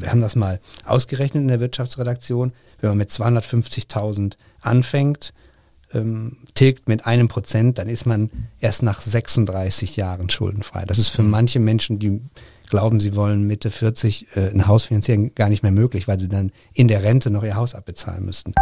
Wir haben das mal ausgerechnet in der Wirtschaftsredaktion. Wenn man mit 250.000 anfängt, ähm, tilgt mit einem Prozent, dann ist man erst nach 36 Jahren schuldenfrei. Das ist für mhm. manche Menschen, die glauben, sie wollen Mitte 40 äh, ein Haus finanzieren, gar nicht mehr möglich, weil sie dann in der Rente noch ihr Haus abbezahlen müssten.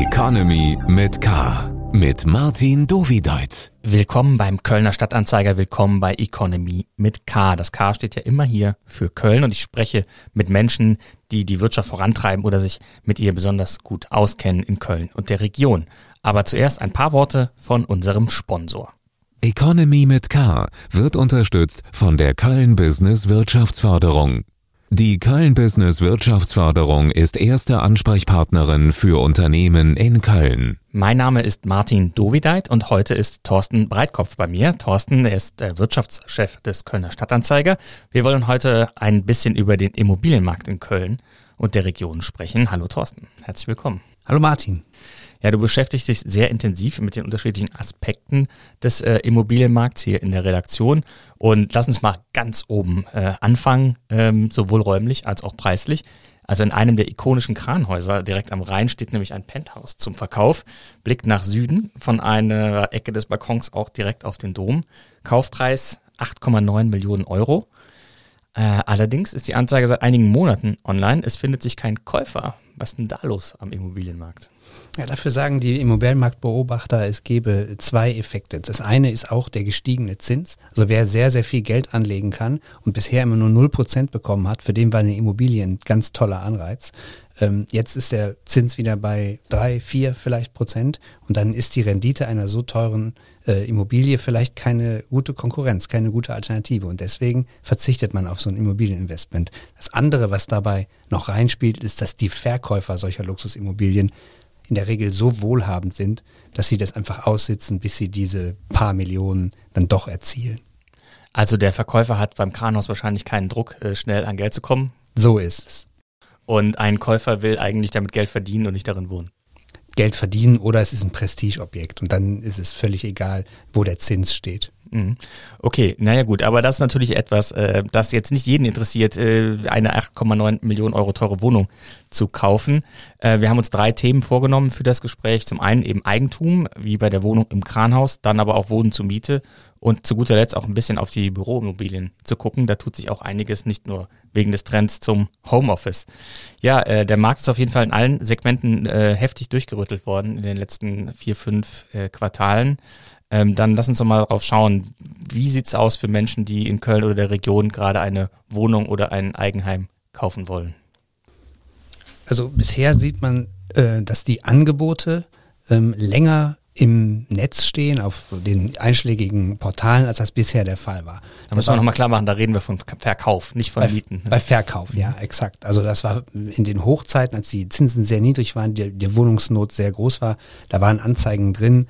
Economy mit K. Mit Martin Dovideit. Willkommen beim Kölner Stadtanzeiger, willkommen bei Economy mit K. Das K steht ja immer hier für Köln und ich spreche mit Menschen, die die Wirtschaft vorantreiben oder sich mit ihr besonders gut auskennen in Köln und der Region. Aber zuerst ein paar Worte von unserem Sponsor. Economy mit K wird unterstützt von der Köln Business Wirtschaftsförderung. Die Köln Business Wirtschaftsförderung ist erste Ansprechpartnerin für Unternehmen in Köln. Mein Name ist Martin Dovideit und heute ist Thorsten Breitkopf bei mir. Thorsten ist der Wirtschaftschef des Kölner Stadtanzeiger. Wir wollen heute ein bisschen über den Immobilienmarkt in Köln und der Region sprechen. Hallo Thorsten, herzlich willkommen. Hallo Martin. Ja, du beschäftigst dich sehr intensiv mit den unterschiedlichen Aspekten des äh, Immobilienmarkts hier in der Redaktion. Und lass uns mal ganz oben äh, anfangen, ähm, sowohl räumlich als auch preislich. Also in einem der ikonischen Kranhäuser direkt am Rhein steht nämlich ein Penthouse zum Verkauf, blickt nach Süden von einer Ecke des Balkons auch direkt auf den Dom. Kaufpreis 8,9 Millionen Euro. Äh, allerdings ist die Anzeige seit einigen Monaten online. Es findet sich kein Käufer. Was ist denn da los am Immobilienmarkt? Ja, dafür sagen die Immobilienmarktbeobachter, es gebe zwei Effekte. Das eine ist auch der gestiegene Zins. Also wer sehr, sehr viel Geld anlegen kann und bisher immer nur 0% bekommen hat, für den war eine Immobilie ein ganz toller Anreiz. Ähm, jetzt ist der Zins wieder bei drei, vier vielleicht Prozent und dann ist die Rendite einer so teuren äh, Immobilie vielleicht keine gute Konkurrenz, keine gute Alternative und deswegen verzichtet man auf so ein Immobilieninvestment. Das andere, was dabei noch reinspielt, ist, dass die Verkäufer solcher Luxusimmobilien in der Regel so wohlhabend sind, dass sie das einfach aussitzen, bis sie diese paar Millionen dann doch erzielen. Also der Verkäufer hat beim Kranhaus wahrscheinlich keinen Druck, äh, schnell an Geld zu kommen. So ist es. Und ein Käufer will eigentlich damit Geld verdienen und nicht darin wohnen. Geld verdienen oder es ist ein Prestigeobjekt und dann ist es völlig egal, wo der Zins steht. Mhm. Okay, naja gut, aber das ist natürlich etwas, äh, das jetzt nicht jeden interessiert, äh, eine 8,9 Millionen Euro teure Wohnung zu kaufen. Äh, wir haben uns drei Themen vorgenommen für das Gespräch. Zum einen eben Eigentum, wie bei der Wohnung im Kranhaus, dann aber auch Wohnen zur Miete und zu guter Letzt auch ein bisschen auf die Büroimmobilien zu gucken. Da tut sich auch einiges, nicht nur wegen des Trends zum Homeoffice. Ja, äh, der Markt ist auf jeden Fall in allen Segmenten äh, heftig durchgerüttelt worden in den letzten vier, fünf äh, Quartalen. Ähm, dann lass uns doch mal drauf schauen, wie sieht's aus für Menschen, die in Köln oder der Region gerade eine Wohnung oder ein Eigenheim kaufen wollen? Also bisher sieht man, äh, dass die Angebote ähm, länger im Netz stehen, auf den einschlägigen Portalen, als das bisher der Fall war. Da müssen wir nochmal klar machen, da reden wir von Verkauf, nicht von bei, Mieten. Bei Verkauf, ja, exakt. Also das war in den Hochzeiten, als die Zinsen sehr niedrig waren, die, die Wohnungsnot sehr groß war, da waren Anzeigen drin,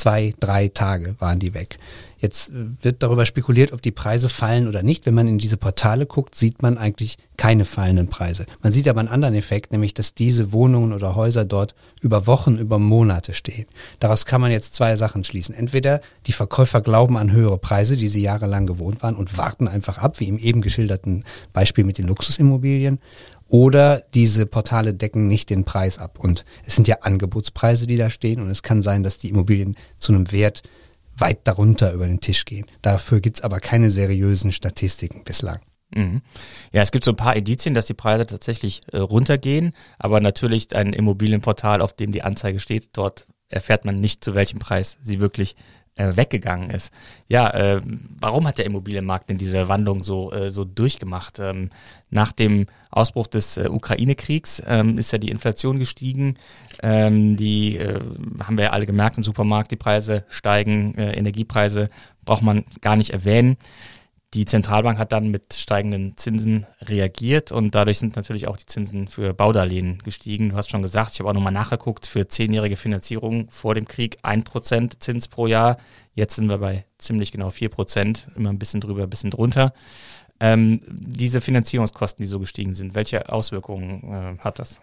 zwei, drei Tage waren die weg. Jetzt äh, wird darüber spekuliert, ob die Preise fallen oder nicht. Wenn man in diese Portale guckt, sieht man eigentlich keine fallenden Preise. Man sieht aber einen anderen Effekt, nämlich dass diese Wohnungen oder Häuser dort über Wochen, über Monate stehen. Daraus kann man jetzt zwei Sachen schließen. Entweder die Verkäufer glauben an höhere Preise, die sie jahrelang gewohnt waren und warten einfach ab, wie im eben geschilderten Beispiel mit den Luxusimmobilien. Oder diese Portale decken nicht den Preis ab. Und es sind ja Angebotspreise, die da stehen. Und es kann sein, dass die Immobilien zu einem Wert weit darunter über den Tisch gehen. Dafür gibt's aber keine seriösen Statistiken bislang. Mhm. Ja, es gibt so ein paar Indizien, dass die Preise tatsächlich äh, runtergehen, aber natürlich ein Immobilienportal, auf dem die Anzeige steht, dort erfährt man nicht, zu welchem Preis sie wirklich äh, weggegangen ist. Ja, äh, warum hat der Immobilienmarkt denn diese Wandlung so, äh, so durchgemacht? Ähm, nach dem Ausbruch des äh, Ukraine-Kriegs ähm, ist ja die Inflation gestiegen. Ähm, die äh, haben wir ja alle gemerkt im Supermarkt, die Preise steigen, äh, Energiepreise braucht man gar nicht erwähnen. Die Zentralbank hat dann mit steigenden Zinsen reagiert und dadurch sind natürlich auch die Zinsen für Baudarlehen gestiegen. Du hast schon gesagt, ich habe auch nochmal nachgeguckt, für zehnjährige Finanzierung vor dem Krieg ein Prozent Zins pro Jahr. Jetzt sind wir bei ziemlich genau vier Prozent, immer ein bisschen drüber, ein bisschen drunter. Ähm, diese Finanzierungskosten, die so gestiegen sind, welche Auswirkungen äh, hat das?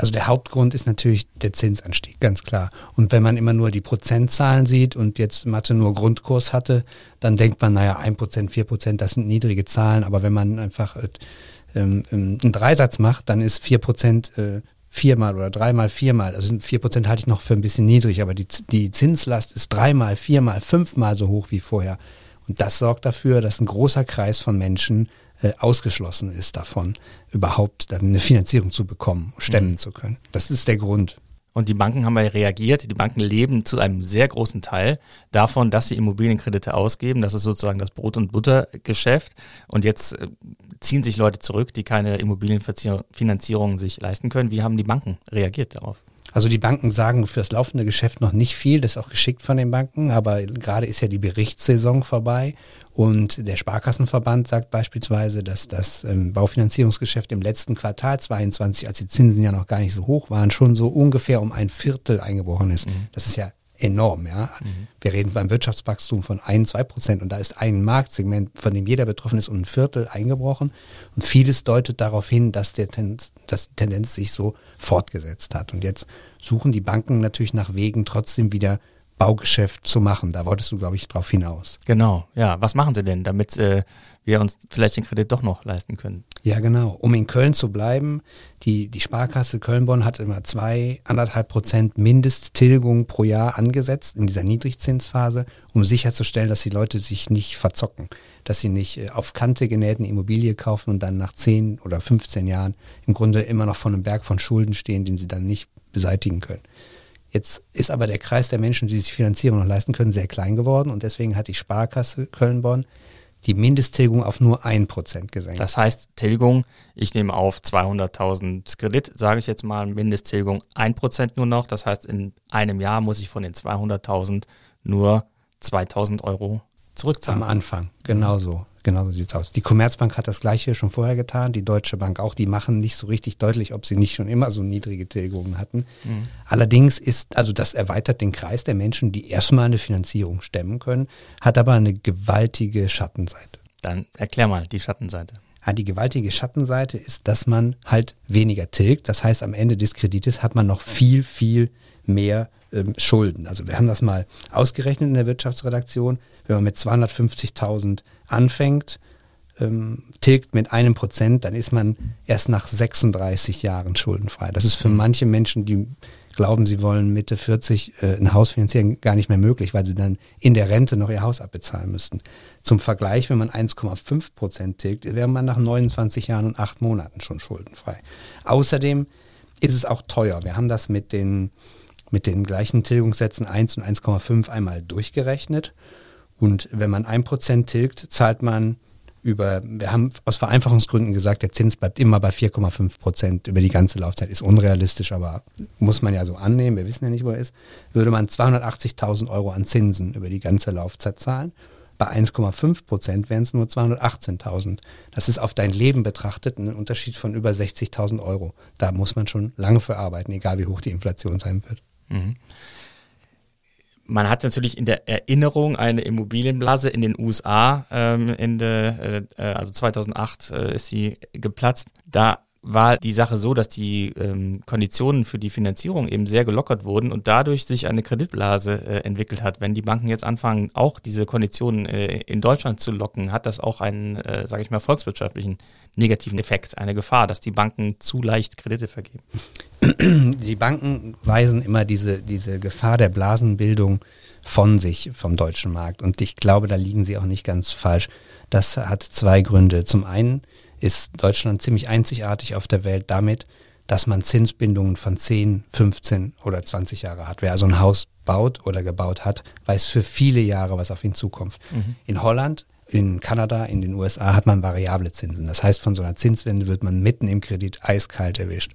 Also der Hauptgrund ist natürlich der Zinsanstieg, ganz klar. Und wenn man immer nur die Prozentzahlen sieht und jetzt Mathe nur Grundkurs hatte, dann denkt man, naja, ein Prozent, vier Prozent, das sind niedrige Zahlen. Aber wenn man einfach äh, ähm, ähm, einen Dreisatz macht, dann ist vier Prozent äh, viermal oder dreimal, viermal. Also vier Prozent halte ich noch für ein bisschen niedrig, aber die, die Zinslast ist dreimal, viermal, fünfmal so hoch wie vorher. Und das sorgt dafür, dass ein großer Kreis von Menschen äh, ausgeschlossen ist davon, überhaupt dann eine Finanzierung zu bekommen, stemmen mhm. zu können. Das ist der Grund. Und die Banken haben ja reagiert. Die Banken leben zu einem sehr großen Teil davon, dass sie Immobilienkredite ausgeben. Das ist sozusagen das Brot- und Buttergeschäft. Und jetzt äh, ziehen sich Leute zurück, die keine Immobilienfinanzierung sich leisten können. Wie haben die Banken reagiert darauf? Also die Banken sagen für das laufende Geschäft noch nicht viel, das ist auch geschickt von den Banken, aber gerade ist ja die Berichtssaison vorbei und der Sparkassenverband sagt beispielsweise, dass das ähm, Baufinanzierungsgeschäft im letzten Quartal 22, als die Zinsen ja noch gar nicht so hoch waren, schon so ungefähr um ein Viertel eingebrochen ist. Mhm. Das ist ja enorm, ja. Mhm. Wir reden beim Wirtschaftswachstum von ein, zwei Prozent und da ist ein Marktsegment, von dem jeder betroffen ist, um ein Viertel eingebrochen. Und vieles deutet darauf hin, dass, der Tendenz, dass die Tendenz sich so fortgesetzt hat. Und jetzt suchen die Banken natürlich nach Wegen, trotzdem wieder Baugeschäft zu machen. Da wolltest du, glaube ich, drauf hinaus. Genau, ja. Was machen sie denn, damit äh, wir uns vielleicht den Kredit doch noch leisten können? Ja, genau. Um in Köln zu bleiben, die, die Sparkasse Köln-Bonn hat immer zwei, anderthalb Prozent Mindesttilgung pro Jahr angesetzt in dieser Niedrigzinsphase, um sicherzustellen, dass die Leute sich nicht verzocken, dass sie nicht äh, auf Kante genähten Immobilie kaufen und dann nach 10 oder 15 Jahren im Grunde immer noch vor einem Berg von Schulden stehen, den sie dann nicht beseitigen können. Jetzt ist aber der Kreis der Menschen, die sich Finanzierung noch leisten können, sehr klein geworden und deswegen hat die Sparkasse Köln-Bonn die Mindesttilgung auf nur ein Prozent gesenkt. Das heißt, Tilgung, ich nehme auf 200.000 Kredit, sage ich jetzt mal, Mindesttilgung ein Prozent nur noch. Das heißt, in einem Jahr muss ich von den 200.000 nur 2.000 Euro zurückzahlen. Am Anfang, genau so. Genau so sieht's aus. Die Commerzbank hat das gleiche schon vorher getan, die Deutsche Bank auch. Die machen nicht so richtig deutlich, ob sie nicht schon immer so niedrige Tilgungen hatten. Mhm. Allerdings ist, also das erweitert den Kreis der Menschen, die erstmal eine Finanzierung stemmen können, hat aber eine gewaltige Schattenseite. Dann erklär mal die Schattenseite. Ja, die gewaltige Schattenseite ist, dass man halt weniger tilgt. Das heißt, am Ende des Kredites hat man noch viel, viel mehr ähm, Schulden. Also wir haben das mal ausgerechnet in der Wirtschaftsredaktion. Wenn man mit 250.000 anfängt, ähm, tilgt mit einem Prozent, dann ist man erst nach 36 Jahren schuldenfrei. Das ist für manche Menschen, die glauben, sie wollen Mitte 40 äh, ein Haus finanzieren, gar nicht mehr möglich, weil sie dann in der Rente noch ihr Haus abbezahlen müssten. Zum Vergleich, wenn man 1,5 Prozent tilgt, wäre man nach 29 Jahren und 8 Monaten schon schuldenfrei. Außerdem ist es auch teuer. Wir haben das mit den, mit den gleichen Tilgungssätzen 1 und 1,5 einmal durchgerechnet und wenn man ein Prozent tilgt, zahlt man über, wir haben aus Vereinfachungsgründen gesagt, der Zins bleibt immer bei 4,5 Prozent über die ganze Laufzeit. Ist unrealistisch, aber muss man ja so annehmen. Wir wissen ja nicht, wo er ist. Würde man 280.000 Euro an Zinsen über die ganze Laufzeit zahlen. Bei 1,5 Prozent wären es nur 218.000. Das ist auf dein Leben betrachtet ein Unterschied von über 60.000 Euro. Da muss man schon lange für arbeiten, egal wie hoch die Inflation sein wird. Mhm man hat natürlich in der Erinnerung eine Immobilienblase in den USA, ähm, Ende, äh, äh, also 2008 äh, ist sie geplatzt. Da war die Sache so, dass die ähm, Konditionen für die Finanzierung eben sehr gelockert wurden und dadurch sich eine Kreditblase äh, entwickelt hat. Wenn die Banken jetzt anfangen, auch diese Konditionen äh, in Deutschland zu locken, hat das auch einen, äh, sage ich mal, volkswirtschaftlichen negativen Effekt, eine Gefahr, dass die Banken zu leicht Kredite vergeben. Die Banken weisen immer diese, diese Gefahr der Blasenbildung von sich vom deutschen Markt und ich glaube, da liegen sie auch nicht ganz falsch. Das hat zwei Gründe. Zum einen ist Deutschland ziemlich einzigartig auf der Welt damit, dass man Zinsbindungen von 10, 15 oder 20 Jahre hat. Wer also ein Haus baut oder gebaut hat, weiß für viele Jahre, was auf ihn zukommt. Mhm. In Holland, in Kanada, in den USA hat man variable Zinsen. Das heißt, von so einer Zinswende wird man mitten im Kredit eiskalt erwischt.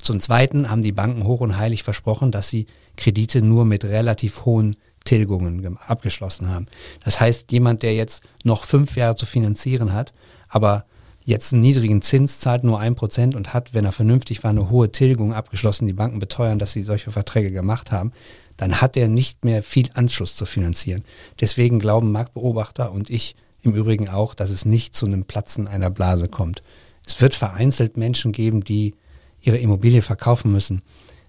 Zum Zweiten haben die Banken hoch und heilig versprochen, dass sie Kredite nur mit relativ hohen Tilgungen abgeschlossen haben. Das heißt, jemand, der jetzt noch fünf Jahre zu finanzieren hat, aber jetzt einen niedrigen Zins zahlt nur ein Prozent und hat, wenn er vernünftig war, eine hohe Tilgung abgeschlossen, die Banken beteuern, dass sie solche Verträge gemacht haben, dann hat er nicht mehr viel Anschluss zu finanzieren. Deswegen glauben Marktbeobachter und ich im Übrigen auch, dass es nicht zu einem Platzen einer Blase kommt. Es wird vereinzelt Menschen geben, die ihre Immobilie verkaufen müssen.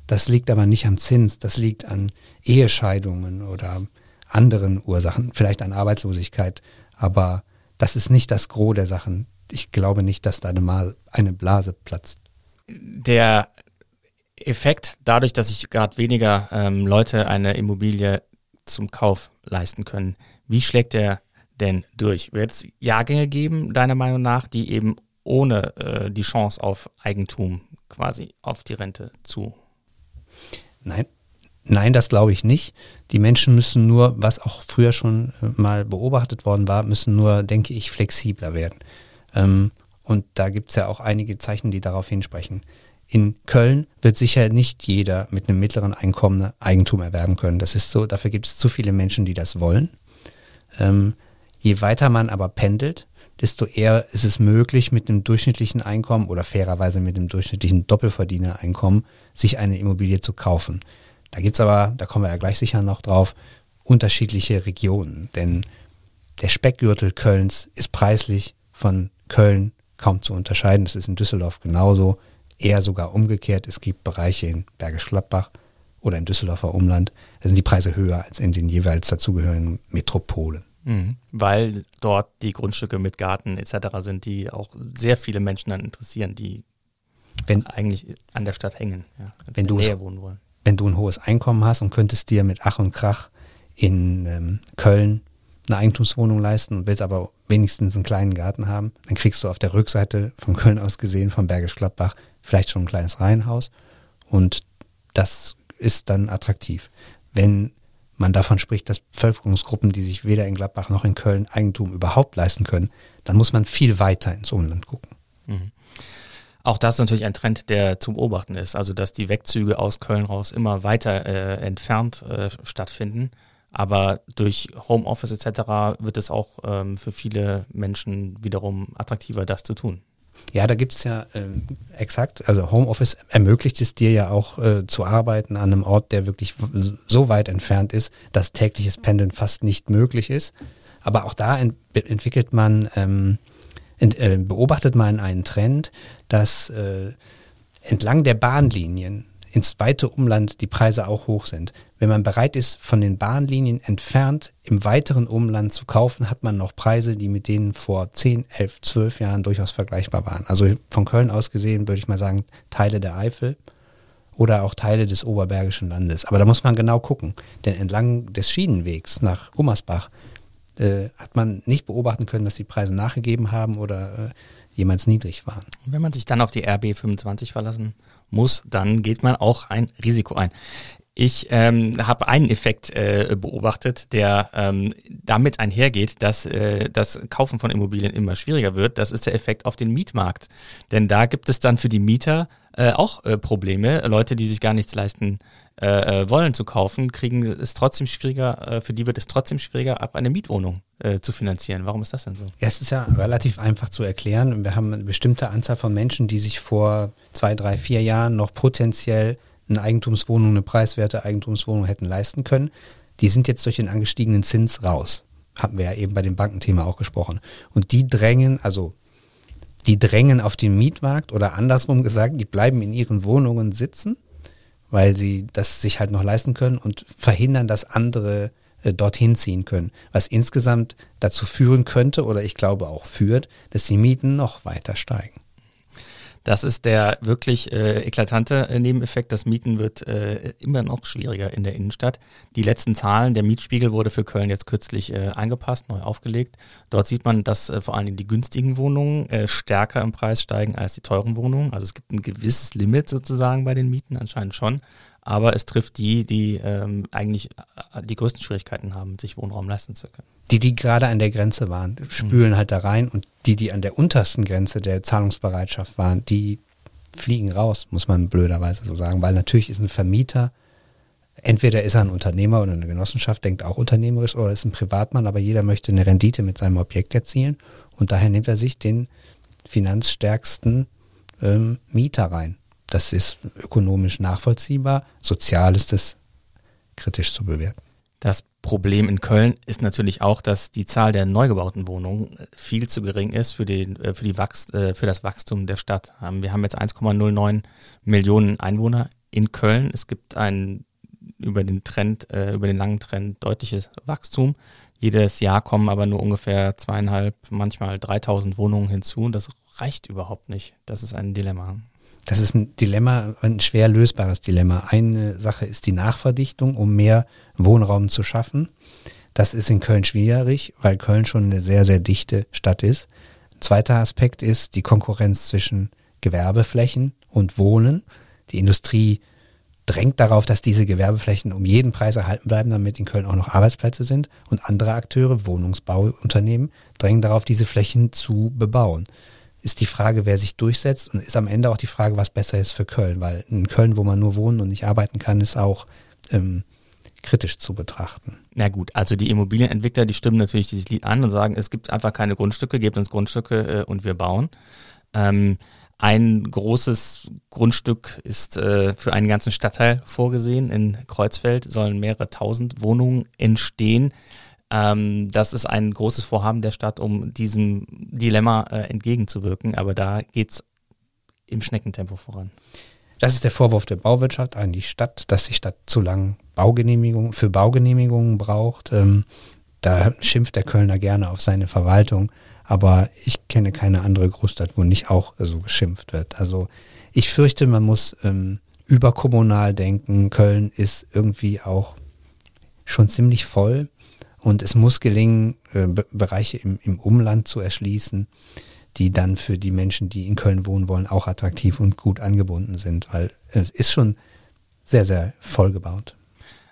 Das liegt aber nicht am Zins, das liegt an Ehescheidungen oder anderen Ursachen, vielleicht an Arbeitslosigkeit, aber das ist nicht das Gros der Sachen. Ich glaube nicht, dass da eine, eine Blase platzt. Der Effekt, dadurch, dass sich gerade weniger ähm, Leute eine Immobilie zum Kauf leisten können, wie schlägt der denn durch? Wird es Jahrgänge geben, deiner Meinung nach, die eben ohne äh, die Chance auf Eigentum quasi auf die Rente zu? Nein, nein, das glaube ich nicht. Die Menschen müssen nur, was auch früher schon äh, mal beobachtet worden war, müssen nur, denke ich, flexibler werden. Ähm, und da gibt es ja auch einige Zeichen, die darauf hinsprechen. In Köln wird sicher nicht jeder mit einem mittleren Einkommen Eigentum erwerben können. Das ist so, dafür gibt es zu viele Menschen, die das wollen. Ähm, je weiter man aber pendelt, desto eher ist es möglich, mit einem durchschnittlichen Einkommen oder fairerweise mit einem durchschnittlichen Doppelverdienereinkommen sich eine Immobilie zu kaufen. Da gibt es aber, da kommen wir ja gleich sicher noch drauf, unterschiedliche Regionen. Denn der Speckgürtel Kölns ist preislich von Köln kaum zu unterscheiden. Das ist in Düsseldorf genauso eher sogar umgekehrt. Es gibt Bereiche in Bergisch Gladbach oder in Düsseldorfer Umland, da sind die Preise höher als in den jeweils dazugehörigen Metropolen. Mhm. Weil dort die Grundstücke mit Garten etc. sind, die auch sehr viele Menschen dann interessieren, die wenn, eigentlich an der Stadt hängen, ja, wenn du Nähe wohnen wollen. Wenn du ein hohes Einkommen hast und könntest dir mit Ach und Krach in ähm, Köln eine Eigentumswohnung leisten und willst aber wenigstens einen kleinen Garten haben, dann kriegst du auf der Rückseite von Köln aus gesehen, von Bergisch Gladbach, vielleicht schon ein kleines Reihenhaus und das ist dann attraktiv. Wenn man davon spricht, dass Bevölkerungsgruppen, die sich weder in Gladbach noch in Köln Eigentum überhaupt leisten können, dann muss man viel weiter ins Umland gucken. Mhm. Auch das ist natürlich ein Trend, der zu beobachten ist. Also, dass die Wegzüge aus Köln raus immer weiter äh, entfernt äh, stattfinden. Aber durch Homeoffice etc. wird es auch ähm, für viele Menschen wiederum attraktiver, das zu tun. Ja, da gibt es ja äh, exakt, also Homeoffice ermöglicht es dir ja auch äh, zu arbeiten an einem Ort, der wirklich so weit entfernt ist, dass tägliches Pendeln fast nicht möglich ist. Aber auch da ent entwickelt man, ähm, äh, beobachtet man einen Trend, dass äh, entlang der Bahnlinien ins weite Umland die Preise auch hoch sind. Wenn man bereit ist, von den Bahnlinien entfernt im weiteren Umland zu kaufen, hat man noch Preise, die mit denen vor 10, 11, 12 Jahren durchaus vergleichbar waren. Also von Köln aus gesehen würde ich mal sagen, Teile der Eifel oder auch Teile des Oberbergischen Landes. Aber da muss man genau gucken, denn entlang des Schienenwegs nach Gummersbach äh, hat man nicht beobachten können, dass die Preise nachgegeben haben oder äh, jemals niedrig waren. Wenn man sich dann auf die RB25 verlassen muss, dann geht man auch ein Risiko ein. Ich ähm, habe einen Effekt äh, beobachtet, der ähm, damit einhergeht, dass äh, das Kaufen von Immobilien immer schwieriger wird. Das ist der Effekt auf den Mietmarkt. Denn da gibt es dann für die Mieter äh, auch äh, Probleme. Leute, die sich gar nichts leisten äh, äh, wollen zu kaufen, kriegen es trotzdem schwieriger, äh, für die wird es trotzdem schwieriger, auch eine Mietwohnung äh, zu finanzieren. Warum ist das denn so? Es ist ja relativ einfach zu erklären. Wir haben eine bestimmte Anzahl von Menschen, die sich vor zwei, drei, vier Jahren noch potenziell eine Eigentumswohnung, eine preiswerte Eigentumswohnung hätten leisten können. Die sind jetzt durch den angestiegenen Zins raus. Haben wir ja eben bei dem Bankenthema auch gesprochen. Und die drängen, also die drängen auf den Mietmarkt oder andersrum gesagt, die bleiben in ihren Wohnungen sitzen, weil sie das sich halt noch leisten können und verhindern, dass andere äh, dorthin ziehen können. Was insgesamt dazu führen könnte oder ich glaube auch führt, dass die Mieten noch weiter steigen. Das ist der wirklich äh, eklatante äh, Nebeneffekt. Das Mieten wird äh, immer noch schwieriger in der Innenstadt. Die letzten Zahlen, der Mietspiegel wurde für Köln jetzt kürzlich äh, angepasst, neu aufgelegt. Dort sieht man, dass äh, vor allen Dingen die günstigen Wohnungen äh, stärker im Preis steigen als die teuren Wohnungen. Also es gibt ein gewisses Limit sozusagen bei den Mieten, anscheinend schon. Aber es trifft die, die ähm, eigentlich äh, die größten Schwierigkeiten haben, sich Wohnraum leisten zu können die, die gerade an der Grenze waren, spülen mhm. halt da rein und die, die an der untersten Grenze der Zahlungsbereitschaft waren, die fliegen raus, muss man blöderweise so sagen, weil natürlich ist ein Vermieter, entweder ist er ein Unternehmer oder eine Genossenschaft, denkt auch unternehmerisch oder ist ein Privatmann, aber jeder möchte eine Rendite mit seinem Objekt erzielen und daher nimmt er sich den finanzstärksten ähm, Mieter rein. Das ist ökonomisch nachvollziehbar, sozial ist es kritisch zu bewerten. Das Problem in Köln ist natürlich auch, dass die Zahl der neu gebauten Wohnungen viel zu gering ist für, den, äh, für, die Wachst, äh, für das Wachstum der Stadt. Ähm, wir haben jetzt 1,09 Millionen Einwohner in Köln. Es gibt ein über den Trend, äh, über den langen Trend deutliches Wachstum. Jedes Jahr kommen aber nur ungefähr zweieinhalb, manchmal 3000 Wohnungen hinzu. Das reicht überhaupt nicht. Das ist ein Dilemma. Das ist ein Dilemma, ein schwer lösbares Dilemma. Eine Sache ist die Nachverdichtung, um mehr Wohnraum zu schaffen. Das ist in Köln schwierig, weil Köln schon eine sehr, sehr dichte Stadt ist. Ein zweiter Aspekt ist die Konkurrenz zwischen Gewerbeflächen und Wohnen. Die Industrie drängt darauf, dass diese Gewerbeflächen um jeden Preis erhalten bleiben, damit in Köln auch noch Arbeitsplätze sind. Und andere Akteure, Wohnungsbauunternehmen, drängen darauf, diese Flächen zu bebauen. Ist die Frage, wer sich durchsetzt und ist am Ende auch die Frage, was besser ist für Köln. Weil in Köln, wo man nur wohnen und nicht arbeiten kann, ist auch ähm, kritisch zu betrachten. Na gut, also die Immobilienentwickler, die stimmen natürlich dieses Lied an und sagen, es gibt einfach keine Grundstücke, gebt uns Grundstücke äh, und wir bauen. Ähm, ein großes Grundstück ist äh, für einen ganzen Stadtteil vorgesehen. In Kreuzfeld sollen mehrere tausend Wohnungen entstehen. Ähm, das ist ein großes Vorhaben der Stadt, um diesem Dilemma äh, entgegenzuwirken. Aber da geht es im Schneckentempo voran. Das ist der Vorwurf der Bauwirtschaft an die Stadt, dass die Stadt zu lang Baugenehmigung, für Baugenehmigungen braucht. Ähm, da schimpft der Kölner gerne auf seine Verwaltung. Aber ich kenne keine andere Großstadt, wo nicht auch so geschimpft wird. Also ich fürchte, man muss ähm, überkommunal denken. Köln ist irgendwie auch schon ziemlich voll und es muss gelingen, äh, Bereiche im, im Umland zu erschließen, die dann für die Menschen, die in Köln wohnen wollen, auch attraktiv und gut angebunden sind, weil es ist schon sehr, sehr voll gebaut.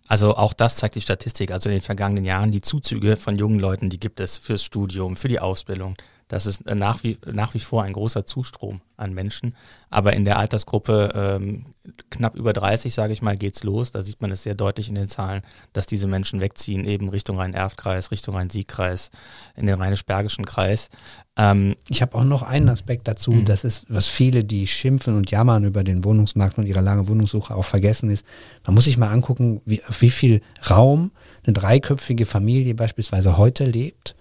Also auch das zeigt die Statistik. Also in den vergangenen Jahren die Zuzüge von jungen Leuten, die gibt es fürs Studium, für die Ausbildung. Das ist nach wie, nach wie vor ein großer Zustrom an Menschen. Aber in der Altersgruppe ähm, knapp über 30, sage ich mal, geht's los. Da sieht man es sehr deutlich in den Zahlen, dass diese Menschen wegziehen, eben Richtung Rhein-Erft-Kreis, Richtung Rhein-Sieg-Kreis, in den Rheinisch-Bergischen Kreis. Ähm, ich habe auch noch einen Aspekt dazu, mh. das ist, was viele, die schimpfen und jammern über den Wohnungsmarkt und ihre lange Wohnungssuche auch vergessen ist. Man muss sich mal angucken, wie, auf wie viel Raum eine dreiköpfige Familie beispielsweise heute lebt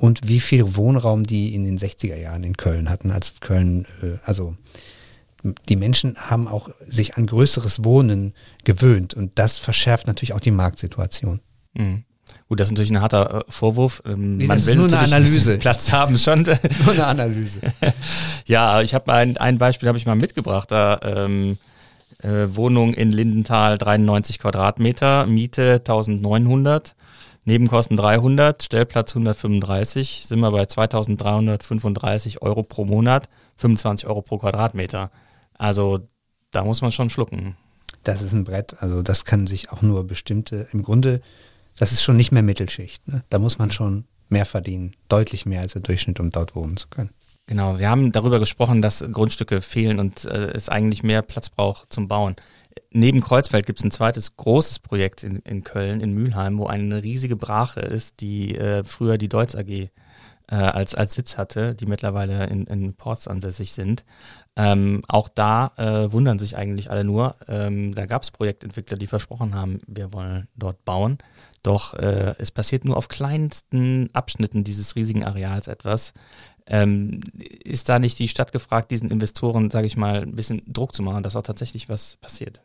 und wie viel Wohnraum die in den 60er Jahren in Köln hatten, als Köln, äh, also die Menschen haben auch sich an größeres Wohnen gewöhnt und das verschärft natürlich auch die Marktsituation. Mhm. Gut, das ist natürlich ein harter äh, Vorwurf. Ähm, nee, Man das will ist nur eine Analyse. Platz haben schon. nur eine Analyse. ja, ich habe ein, ein Beispiel habe ich mal mitgebracht. Da ähm, äh, Wohnung in Lindenthal 93 Quadratmeter, Miete 1900. Nebenkosten 300, Stellplatz 135, sind wir bei 2335 Euro pro Monat, 25 Euro pro Quadratmeter. Also da muss man schon schlucken. Das ist ein Brett, also das kann sich auch nur bestimmte, im Grunde, das ist schon nicht mehr Mittelschicht. Ne? Da muss man schon mehr verdienen, deutlich mehr als der Durchschnitt, um dort wohnen zu können. Genau, wir haben darüber gesprochen, dass Grundstücke fehlen und äh, es eigentlich mehr Platz braucht zum Bauen neben Kreuzfeld gibt es ein zweites großes Projekt in, in Köln, in Mülheim, wo eine riesige Brache ist, die äh, früher die Deutz AG äh, als, als Sitz hatte, die mittlerweile in, in Ports ansässig sind. Ähm, auch da äh, wundern sich eigentlich alle nur. Ähm, da gab es Projektentwickler, die versprochen haben, wir wollen dort bauen. Doch äh, es passiert nur auf kleinsten Abschnitten dieses riesigen Areals etwas. Ähm, ist da nicht die Stadt gefragt, diesen Investoren, sage ich mal, ein bisschen Druck zu machen, dass auch tatsächlich was passiert?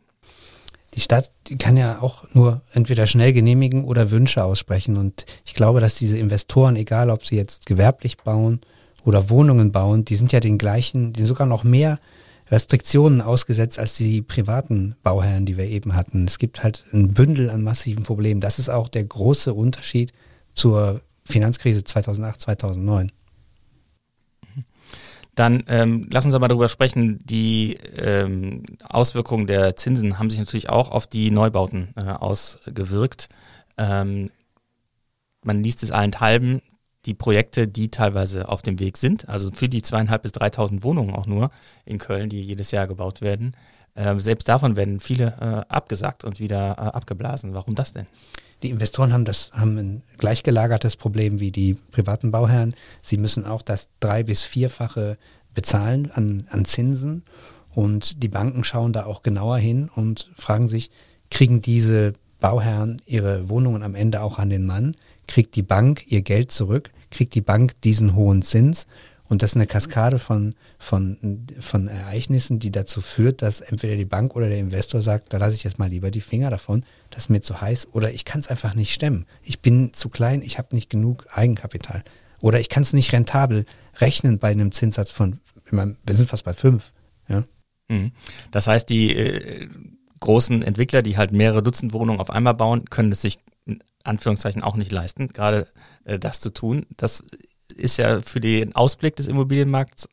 Die Stadt kann ja auch nur entweder schnell genehmigen oder Wünsche aussprechen. Und ich glaube, dass diese Investoren, egal ob sie jetzt gewerblich bauen oder Wohnungen bauen, die sind ja den gleichen, die sind sogar noch mehr Restriktionen ausgesetzt als die privaten Bauherren, die wir eben hatten. Es gibt halt ein Bündel an massiven Problemen. Das ist auch der große Unterschied zur Finanzkrise 2008, 2009. Dann ähm, lass uns aber darüber sprechen, die ähm, Auswirkungen der Zinsen haben sich natürlich auch auf die Neubauten äh, ausgewirkt. Ähm, man liest es allenthalben, die Projekte, die teilweise auf dem Weg sind, also für die zweieinhalb bis dreitausend Wohnungen auch nur in Köln, die jedes Jahr gebaut werden, äh, selbst davon werden viele äh, abgesagt und wieder äh, abgeblasen. Warum das denn? Die Investoren haben das haben ein gleichgelagertes Problem wie die privaten Bauherren. Sie müssen auch das drei- bis vierfache bezahlen an, an Zinsen. Und die Banken schauen da auch genauer hin und fragen sich, kriegen diese Bauherren ihre Wohnungen am Ende auch an den Mann, kriegt die Bank ihr Geld zurück, kriegt die Bank diesen hohen Zins und das ist eine Kaskade von, von, von Ereignissen, die dazu führt, dass entweder die Bank oder der Investor sagt, da lasse ich jetzt mal lieber die Finger davon, das ist mir zu heiß oder ich kann es einfach nicht stemmen. Ich bin zu klein, ich habe nicht genug Eigenkapital. Oder ich kann es nicht rentabel rechnen bei einem Zinssatz von, wir sind fast bei fünf. Ja? Mhm. Das heißt, die äh, großen Entwickler, die halt mehrere Dutzend Wohnungen auf einmal bauen, können es sich in Anführungszeichen auch nicht leisten, gerade äh, das zu tun. Das ist ja für den Ausblick des Immobilienmarkts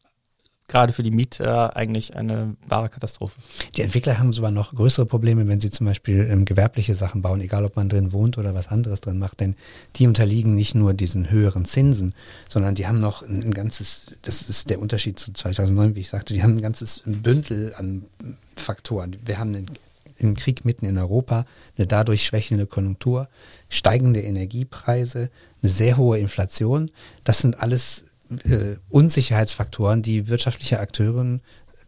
gerade für die Mieter eigentlich eine wahre Katastrophe. Die Entwickler haben sogar noch größere Probleme, wenn sie zum Beispiel ähm, gewerbliche Sachen bauen, egal ob man drin wohnt oder was anderes drin macht, denn die unterliegen nicht nur diesen höheren Zinsen, sondern die haben noch ein, ein ganzes, das ist der Unterschied zu 2009, wie ich sagte, die haben ein ganzes Bündel an Faktoren. Wir haben einen im Krieg mitten in Europa, eine dadurch schwächelnde Konjunktur, steigende Energiepreise, eine sehr hohe Inflation. Das sind alles äh, Unsicherheitsfaktoren, die wirtschaftliche Akteure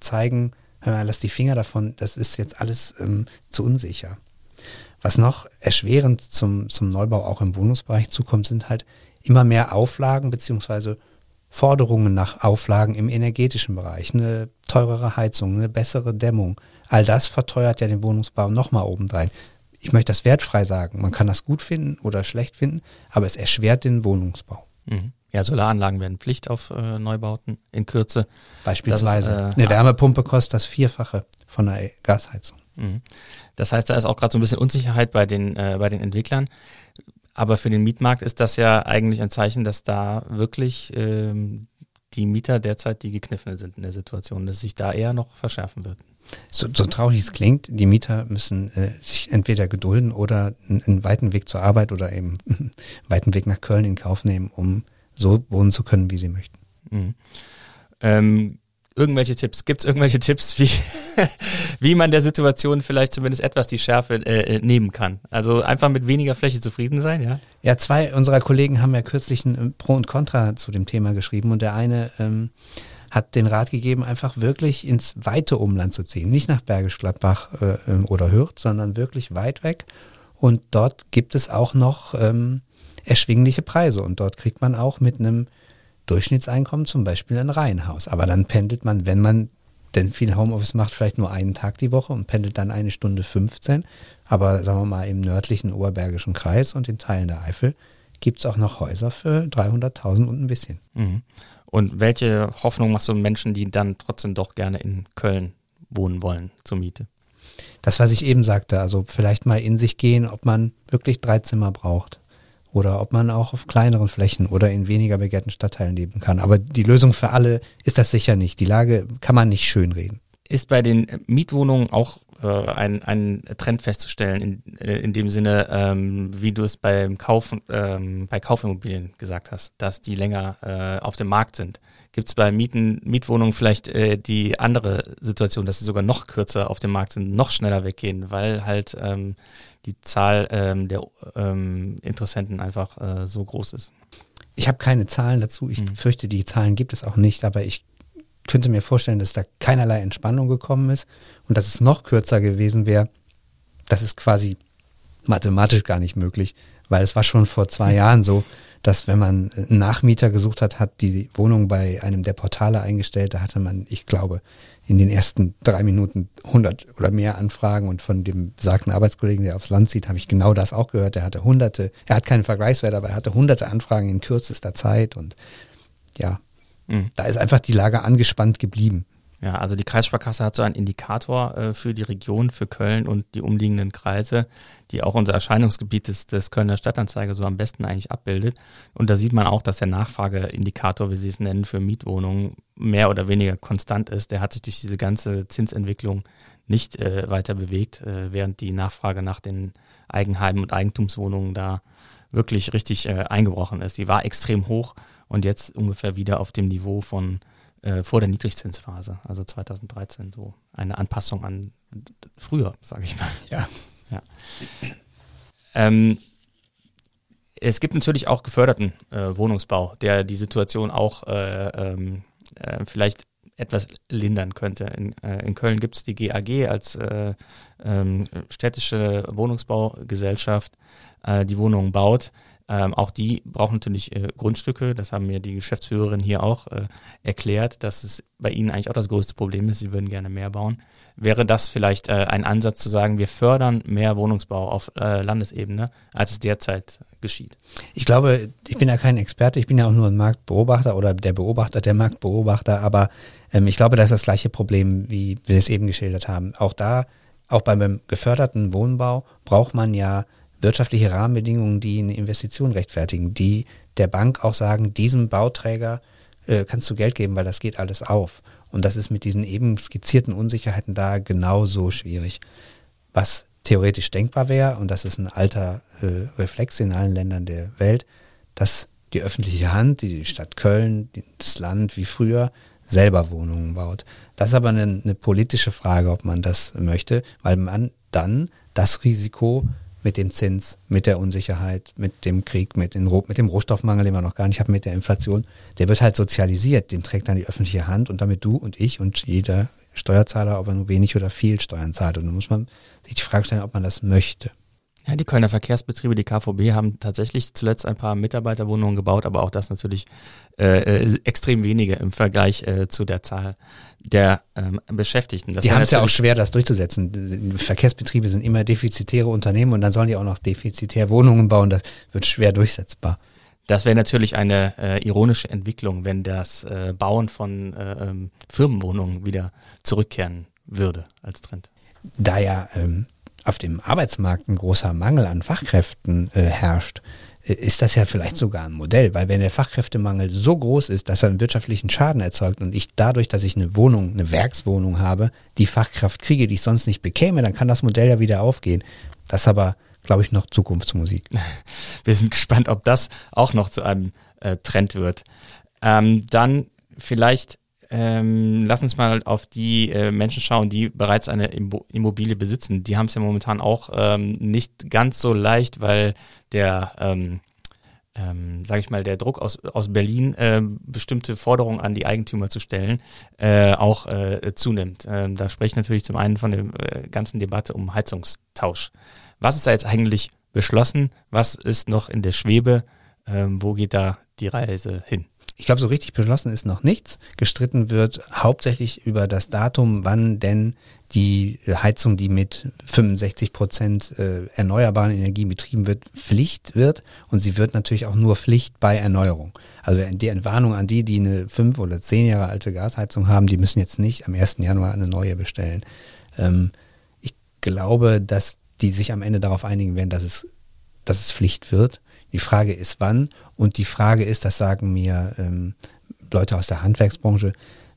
zeigen, hör mal, lass die Finger davon, das ist jetzt alles ähm, zu unsicher. Was noch erschwerend zum, zum Neubau auch im Wohnungsbereich zukommt, sind halt immer mehr Auflagen beziehungsweise Forderungen nach Auflagen im energetischen Bereich, eine teurere Heizung, eine bessere Dämmung. All das verteuert ja den Wohnungsbau nochmal obendrein. Ich möchte das wertfrei sagen. Man kann das gut finden oder schlecht finden, aber es erschwert den Wohnungsbau. Mhm. Ja, Solaranlagen werden Pflicht auf äh, Neubauten in Kürze. Beispielsweise. Ist, äh, eine Wärmepumpe kostet das Vierfache von einer Gasheizung. Mhm. Das heißt, da ist auch gerade so ein bisschen Unsicherheit bei den, äh, bei den Entwicklern. Aber für den Mietmarkt ist das ja eigentlich ein Zeichen, dass da wirklich ähm, die Mieter derzeit die Gekniffenen sind in der Situation, dass sich da eher noch verschärfen wird. So, so traurig es klingt, die Mieter müssen äh, sich entweder gedulden oder einen, einen, weiten Weg zur Arbeit oder eben einen weiten Weg nach Köln in Kauf nehmen, um so wohnen zu können, wie sie möchten. Mhm. Ähm, irgendwelche Tipps? Gibt es irgendwelche Tipps, wie, wie man der Situation vielleicht zumindest etwas die Schärfe äh, äh, nehmen kann? Also einfach mit weniger Fläche zufrieden sein, ja? Ja, zwei unserer Kollegen haben ja kürzlich ein äh, Pro und Contra zu dem Thema geschrieben und der eine ähm, hat den Rat gegeben, einfach wirklich ins weite Umland zu ziehen. Nicht nach Bergisch Gladbach äh, ähm, oder Hürth, sondern wirklich weit weg. Und dort gibt es auch noch ähm, erschwingliche Preise. Und dort kriegt man auch mit einem Durchschnittseinkommen zum Beispiel ein Reihenhaus. Aber dann pendelt man, wenn man denn viel Homeoffice macht, vielleicht nur einen Tag die Woche und pendelt dann eine Stunde 15. Aber sagen wir mal im nördlichen Oberbergischen Kreis und in Teilen der Eifel gibt es auch noch Häuser für 300.000 und ein bisschen. Mhm. Und welche Hoffnung machst du Menschen, die dann trotzdem doch gerne in Köln wohnen wollen zur Miete? Das, was ich eben sagte, also vielleicht mal in sich gehen, ob man wirklich drei Zimmer braucht oder ob man auch auf kleineren Flächen oder in weniger begehrten Stadtteilen leben kann. Aber die Lösung für alle ist das sicher nicht. Die Lage kann man nicht schönreden. Ist bei den Mietwohnungen auch äh, ein, ein Trend festzustellen, in, äh, in dem Sinne, ähm, wie du es beim Kauf, ähm, bei Kaufimmobilien gesagt hast, dass die länger äh, auf dem Markt sind. Gibt es bei Mieten, Mietwohnungen vielleicht äh, die andere Situation, dass sie sogar noch kürzer auf dem Markt sind, noch schneller weggehen, weil halt ähm, die Zahl ähm, der ähm, Interessenten einfach äh, so groß ist. Ich habe keine Zahlen dazu. Ich mhm. fürchte, die Zahlen gibt es auch nicht, aber ich könnte mir vorstellen, dass da keinerlei Entspannung gekommen ist und dass es noch kürzer gewesen wäre. Das ist quasi mathematisch gar nicht möglich, weil es war schon vor zwei mhm. Jahren so, dass wenn man einen Nachmieter gesucht hat, hat die Wohnung bei einem der Portale eingestellt, da hatte man, ich glaube, in den ersten drei Minuten 100 oder mehr Anfragen und von dem besagten Arbeitskollegen, der aufs Land zieht, habe ich genau das auch gehört. Er hatte hunderte, er hat keinen Vergleichswert, aber er hatte hunderte Anfragen in kürzester Zeit und ja, mhm. da ist einfach die Lage angespannt geblieben. Ja, also die Kreissparkasse hat so einen Indikator äh, für die Region, für Köln und die umliegenden Kreise, die auch unser Erscheinungsgebiet des, des Kölner Stadtanzeiger so am besten eigentlich abbildet. Und da sieht man auch, dass der Nachfrageindikator, wie Sie es nennen, für Mietwohnungen mehr oder weniger konstant ist. Der hat sich durch diese ganze Zinsentwicklung nicht äh, weiter bewegt, äh, während die Nachfrage nach den Eigenheimen und Eigentumswohnungen da wirklich richtig äh, eingebrochen ist. Die war extrem hoch und jetzt ungefähr wieder auf dem Niveau von äh, vor der Niedrigzinsphase, also 2013, so eine Anpassung an früher, sage ich mal. Ja. ja. Ähm, es gibt natürlich auch geförderten äh, Wohnungsbau, der die Situation auch äh, ähm, äh, vielleicht etwas lindern könnte. In, äh, in Köln gibt es die GAG als äh, ähm, städtische Wohnungsbaugesellschaft, äh, die Wohnungen baut. Ähm, auch die brauchen natürlich äh, Grundstücke. Das haben mir die Geschäftsführerin hier auch äh, erklärt, dass es bei ihnen eigentlich auch das größte Problem ist. Sie würden gerne mehr bauen. Wäre das vielleicht äh, ein Ansatz zu sagen, wir fördern mehr Wohnungsbau auf äh, Landesebene, als es derzeit geschieht? Ich glaube, ich bin ja kein Experte, ich bin ja auch nur ein Marktbeobachter oder der Beobachter der Marktbeobachter, aber ähm, ich glaube, das ist das gleiche Problem, wie wir es eben geschildert haben. Auch da, auch beim geförderten Wohnbau braucht man ja wirtschaftliche Rahmenbedingungen, die eine Investition rechtfertigen, die der Bank auch sagen, diesem Bauträger äh, kannst du Geld geben, weil das geht alles auf. Und das ist mit diesen eben skizzierten Unsicherheiten da genauso schwierig. Was theoretisch denkbar wäre, und das ist ein alter äh, Reflex in allen Ländern der Welt, dass die öffentliche Hand, die Stadt Köln, das Land wie früher, selber Wohnungen baut. Das ist aber eine, eine politische Frage, ob man das möchte, weil man dann das Risiko mit dem Zins, mit der Unsicherheit, mit dem Krieg, mit, den, mit dem Rohstoffmangel, den wir noch gar nicht haben, mit der Inflation, der wird halt sozialisiert, den trägt dann die öffentliche Hand und damit du und ich und jeder Steuerzahler, ob er nur wenig oder viel Steuern zahlt. Und dann muss man sich die Frage stellen, ob man das möchte. Ja, die Kölner Verkehrsbetriebe, die KVB, haben tatsächlich zuletzt ein paar Mitarbeiterwohnungen gebaut, aber auch das natürlich äh, äh extrem wenige im Vergleich äh, zu der Zahl der ähm, Beschäftigten. Das die haben es ja auch schwer, das durchzusetzen. Verkehrsbetriebe sind immer defizitäre Unternehmen und dann sollen die auch noch defizitär Wohnungen bauen. Das wird schwer durchsetzbar. Das wäre natürlich eine äh, ironische Entwicklung, wenn das äh, Bauen von äh, ähm, Firmenwohnungen wieder zurückkehren würde als Trend. Da ja ähm, auf dem Arbeitsmarkt ein großer Mangel an Fachkräften äh, herrscht, ist das ja vielleicht sogar ein Modell, weil wenn der Fachkräftemangel so groß ist, dass er einen wirtschaftlichen Schaden erzeugt und ich dadurch, dass ich eine Wohnung, eine Werkswohnung habe, die Fachkraft kriege, die ich sonst nicht bekäme, dann kann das Modell ja wieder aufgehen. Das aber, glaube ich, noch Zukunftsmusik. Wir sind gespannt, ob das auch noch zu einem äh, Trend wird. Ähm, dann vielleicht ähm, lass uns mal auf die äh, Menschen schauen, die bereits eine Immobilie besitzen. Die haben es ja momentan auch ähm, nicht ganz so leicht, weil der, ähm, ähm, sage ich mal, der Druck aus, aus Berlin, äh, bestimmte Forderungen an die Eigentümer zu stellen, äh, auch äh, zunimmt. Ähm, da spreche ich natürlich zum einen von der äh, ganzen Debatte um Heizungstausch. Was ist da jetzt eigentlich beschlossen? Was ist noch in der Schwebe? Ähm, wo geht da die Reise hin? Ich glaube, so richtig beschlossen ist noch nichts. Gestritten wird hauptsächlich über das Datum, wann denn die Heizung, die mit 65 Prozent äh, erneuerbaren Energien betrieben wird, Pflicht wird. Und sie wird natürlich auch nur Pflicht bei Erneuerung. Also die Entwarnung an die, die eine fünf oder zehn Jahre alte Gasheizung haben, die müssen jetzt nicht am 1. Januar eine neue bestellen. Ähm, ich glaube, dass die sich am Ende darauf einigen werden, dass es, dass es Pflicht wird. Die Frage ist wann und die Frage ist, das sagen mir ähm, Leute aus der Handwerksbranche,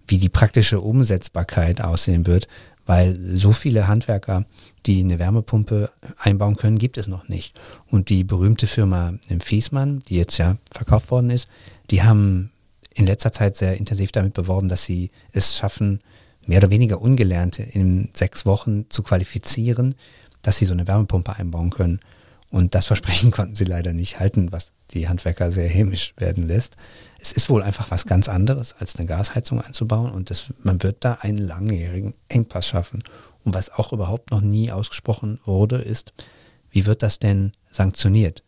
wie die praktische Umsetzbarkeit aussehen wird, weil so viele Handwerker, die eine Wärmepumpe einbauen können, gibt es noch nicht. Und die berühmte Firma Fiesmann, die jetzt ja verkauft worden ist, die haben in letzter Zeit sehr intensiv damit beworben, dass sie es schaffen, mehr oder weniger Ungelernte in sechs Wochen zu qualifizieren, dass sie so eine Wärmepumpe einbauen können. Und das Versprechen konnten sie leider nicht halten, was die Handwerker sehr hämisch werden lässt. Es ist wohl einfach was ganz anderes, als eine Gasheizung einzubauen und das, man wird da einen langjährigen Engpass schaffen. Und was auch überhaupt noch nie ausgesprochen wurde, ist, wie wird das denn sanktioniert?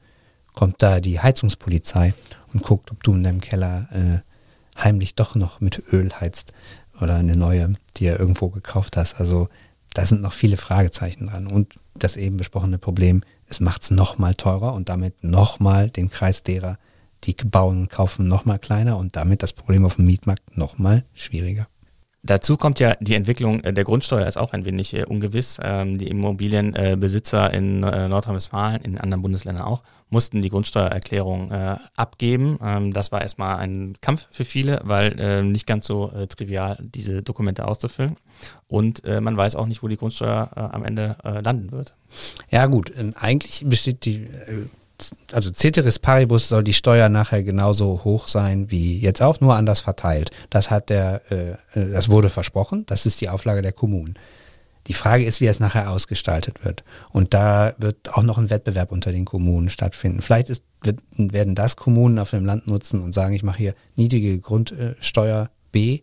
Kommt da die Heizungspolizei und guckt, ob du in deinem Keller äh, heimlich doch noch mit Öl heizt oder eine neue, die er irgendwo gekauft hast? Also da sind noch viele Fragezeichen dran. Und das eben besprochene Problem, es macht es nochmal teurer und damit nochmal den Kreis derer, die bauen und kaufen, nochmal kleiner und damit das Problem auf dem Mietmarkt nochmal schwieriger. Dazu kommt ja die Entwicklung äh, der Grundsteuer ist auch ein wenig äh, ungewiss. Ähm, die Immobilienbesitzer in äh, Nordrhein-Westfalen, in anderen Bundesländern auch, mussten die Grundsteuererklärung abgeben. Ähm, das war erstmal ein Kampf für viele, weil nicht ganz so trivial diese Dokumente auszufüllen. Und man weiß auch nicht, wo die Grundsteuer am Ende landen wird. Ja gut, ähm, eigentlich besteht die also Ceteris Paribus soll die Steuer nachher genauso hoch sein wie jetzt auch, nur anders verteilt. Das hat der, äh, äh, das wurde versprochen. Das ist die Auflage der Kommunen. Die Frage ist, wie es nachher ausgestaltet wird. Und da wird auch noch ein Wettbewerb unter den Kommunen stattfinden. Vielleicht ist, wird, werden das Kommunen auf dem Land nutzen und sagen, ich mache hier niedrige Grundsteuer B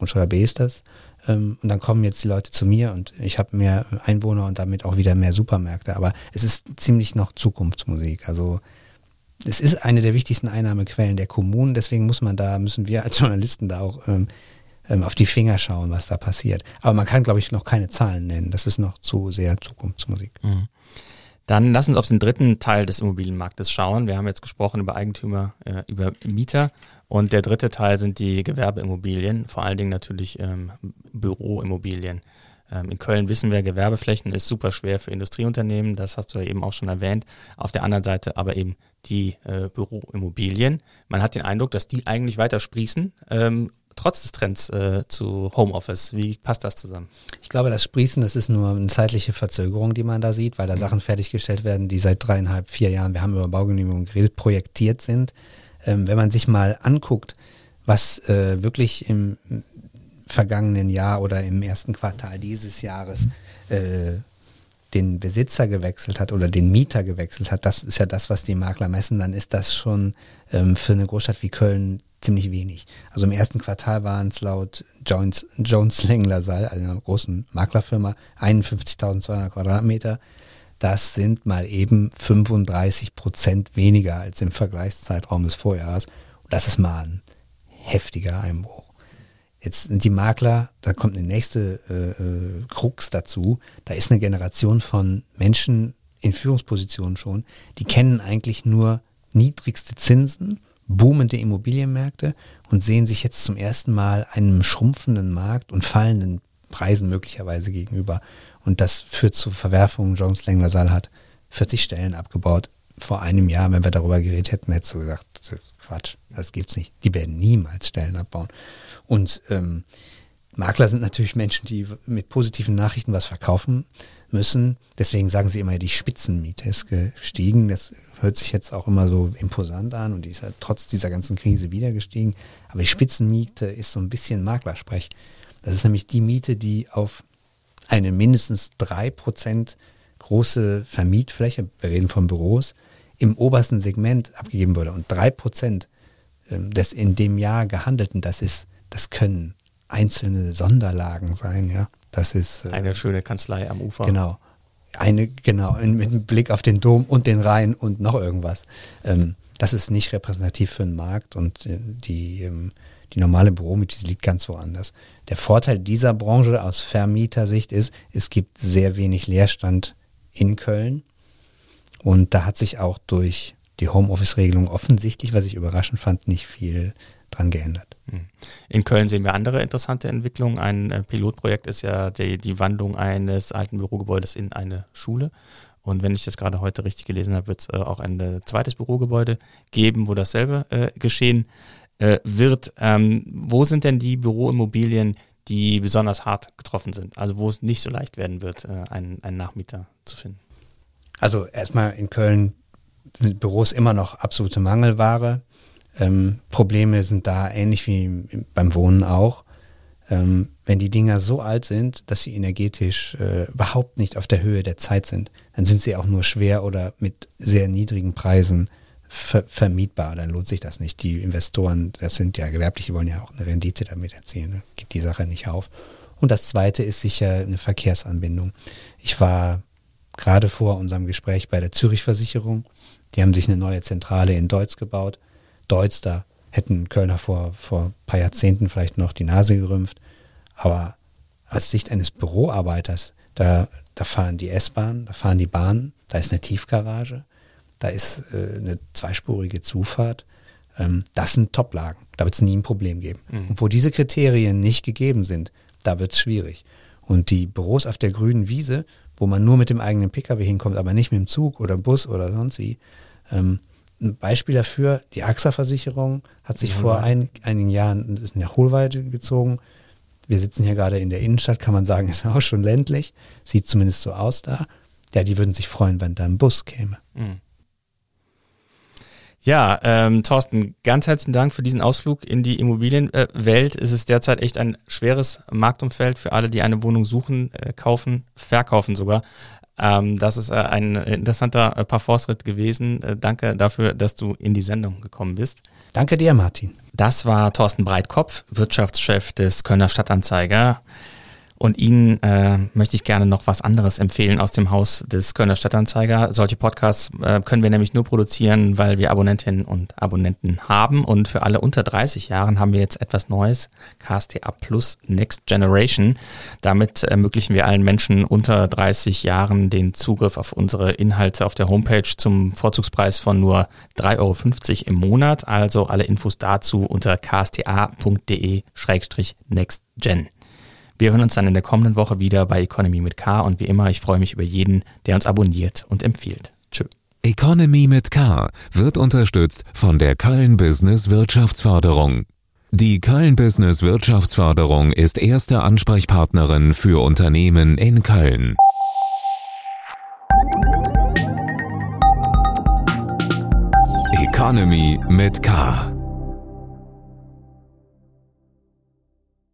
Grundsteuer B ist das. Ähm, und dann kommen jetzt die Leute zu mir und ich habe mehr Einwohner und damit auch wieder mehr Supermärkte. Aber es ist ziemlich noch Zukunftsmusik. Also es ist eine der wichtigsten Einnahmequellen der Kommunen, deswegen muss man da, müssen wir als Journalisten da auch ähm, ähm, auf die Finger schauen, was da passiert. Aber man kann, glaube ich, noch keine Zahlen nennen. Das ist noch zu sehr Zukunftsmusik. Mhm. Dann lass uns auf den dritten Teil des Immobilienmarktes schauen. Wir haben jetzt gesprochen über Eigentümer, äh, über Mieter und der dritte Teil sind die Gewerbeimmobilien, vor allen Dingen natürlich ähm, Büroimmobilien. Ähm, in Köln wissen wir, Gewerbeflächen ist super schwer für Industrieunternehmen, das hast du ja eben auch schon erwähnt. Auf der anderen Seite aber eben die äh, Büroimmobilien. Man hat den Eindruck, dass die eigentlich weiter sprießen ähm, trotz des Trends äh, zu Homeoffice. Wie passt das zusammen? Ich glaube, das Sprießen, das ist nur eine zeitliche Verzögerung, die man da sieht, weil da mhm. Sachen fertiggestellt werden, die seit dreieinhalb, vier Jahren, wir haben über Baugenehmigungen geredet, projektiert sind. Ähm, wenn man sich mal anguckt, was äh, wirklich im vergangenen Jahr oder im ersten Quartal dieses Jahres äh, den Besitzer gewechselt hat oder den Mieter gewechselt hat, das ist ja das, was die Makler messen, dann ist das schon ähm, für eine Großstadt wie Köln ziemlich wenig. Also im ersten Quartal waren es laut Jones, Jones Lang LaSalle, also einer großen Maklerfirma, 51.200 Quadratmeter. Das sind mal eben 35 Prozent weniger als im Vergleichszeitraum des Vorjahres. Und das ist mal ein heftiger Einbruch. Jetzt sind die Makler, da kommt eine nächste äh, äh, Krux dazu. Da ist eine Generation von Menschen in Führungspositionen schon, die kennen eigentlich nur niedrigste Zinsen, boomende Immobilienmärkte und sehen sich jetzt zum ersten Mal einem schrumpfenden Markt und fallenden Preisen möglicherweise gegenüber. Und das führt zu Verwerfungen. Jones Lang LaSalle hat 40 Stellen abgebaut. Vor einem Jahr, wenn wir darüber geredet hätten, hättest du gesagt, Quatsch, das gibt's nicht. Die werden niemals Stellen abbauen. Und ähm, Makler sind natürlich Menschen, die mit positiven Nachrichten was verkaufen müssen. Deswegen sagen sie immer, die Spitzenmiete ist gestiegen. Das hört sich jetzt auch immer so imposant an und die ist ja trotz dieser ganzen Krise wieder gestiegen. Aber die Spitzenmiete ist so ein bisschen Maklersprech. Das ist nämlich die Miete, die auf eine mindestens drei Prozent große Vermietfläche, wir reden von Büros, im obersten Segment abgegeben wurde. Und drei Prozent ähm, des in dem Jahr gehandelten, das ist das können einzelne Sonderlagen sein, ja. Das ist äh, eine schöne Kanzlei am Ufer. Genau. Eine, genau, mit einem Blick auf den Dom und den Rhein und noch irgendwas. Ähm, das ist nicht repräsentativ für den Markt und äh, die, ähm, die normale Büromiete liegt ganz woanders. Der Vorteil dieser Branche aus Vermietersicht ist, es gibt sehr wenig Leerstand in Köln. Und da hat sich auch durch die Homeoffice-Regelung offensichtlich, was ich überraschend fand, nicht viel dran geändert. Hm. In Köln sehen wir andere interessante Entwicklungen. Ein äh, Pilotprojekt ist ja die, die Wandlung eines alten Bürogebäudes in eine Schule. Und wenn ich das gerade heute richtig gelesen habe, wird es äh, auch ein äh, zweites Bürogebäude geben, wo dasselbe äh, geschehen äh, wird. Ähm, wo sind denn die Büroimmobilien, die besonders hart getroffen sind? Also wo es nicht so leicht werden wird, äh, einen, einen Nachmieter zu finden? Also erstmal in Köln sind Büros immer noch absolute Mangelware. Ähm, Probleme sind da ähnlich wie beim Wohnen auch. Ähm, wenn die Dinger so alt sind, dass sie energetisch äh, überhaupt nicht auf der Höhe der Zeit sind, dann sind sie auch nur schwer oder mit sehr niedrigen Preisen ver vermietbar. Dann lohnt sich das nicht. Die Investoren, das sind ja gewerblich, die wollen ja auch eine Rendite damit erzielen. Ne? Geht die Sache nicht auf. Und das zweite ist sicher eine Verkehrsanbindung. Ich war gerade vor unserem Gespräch bei der Zürich Versicherung. Die haben sich eine neue Zentrale in Deutsch gebaut. Deutz, da hätten Kölner vor, vor ein paar Jahrzehnten vielleicht noch die Nase gerümpft. Aber aus Sicht eines Büroarbeiters, da, da fahren die S-Bahnen, da fahren die Bahnen, da ist eine Tiefgarage, da ist äh, eine zweispurige Zufahrt. Ähm, das sind Toplagen. Da wird es nie ein Problem geben. Mhm. Und wo diese Kriterien nicht gegeben sind, da wird es schwierig. Und die Büros auf der grünen Wiese, wo man nur mit dem eigenen Pkw hinkommt, aber nicht mit dem Zug oder Bus oder sonst wie, ähm, ein Beispiel dafür, die AXA-Versicherung hat sich vor ein, einigen Jahren ist nach Hohlweide gezogen. Wir sitzen hier gerade in der Innenstadt, kann man sagen, ist auch schon ländlich, sieht zumindest so aus da. Ja, die würden sich freuen, wenn da ein Bus käme. Mhm. Ja, ähm, Thorsten, ganz herzlichen Dank für diesen Ausflug in die Immobilienwelt. es ist derzeit echt ein schweres Marktumfeld für alle, die eine Wohnung suchen, äh, kaufen, verkaufen sogar. Ähm, das ist äh, ein interessanter äh, Parforce-Ritt gewesen. Äh, danke dafür, dass du in die Sendung gekommen bist. Danke dir, Martin. Das war Thorsten Breitkopf, Wirtschaftschef des Kölner Stadtanzeiger. Und Ihnen äh, möchte ich gerne noch was anderes empfehlen aus dem Haus des Kölner Stadtanzeiger. Solche Podcasts äh, können wir nämlich nur produzieren, weil wir Abonnentinnen und Abonnenten haben. Und für alle unter 30 Jahren haben wir jetzt etwas Neues, KSTA Plus Next Generation. Damit ermöglichen wir allen Menschen unter 30 Jahren den Zugriff auf unsere Inhalte auf der Homepage zum Vorzugspreis von nur 3,50 Euro im Monat. Also alle Infos dazu unter ksta.de-nextgen. Wir hören uns dann in der kommenden Woche wieder bei Economy mit K und wie immer, ich freue mich über jeden, der uns abonniert und empfiehlt. Tschö. Economy mit K wird unterstützt von der Köln Business Wirtschaftsförderung. Die Köln Business Wirtschaftsförderung ist erste Ansprechpartnerin für Unternehmen in Köln. Economy mit K.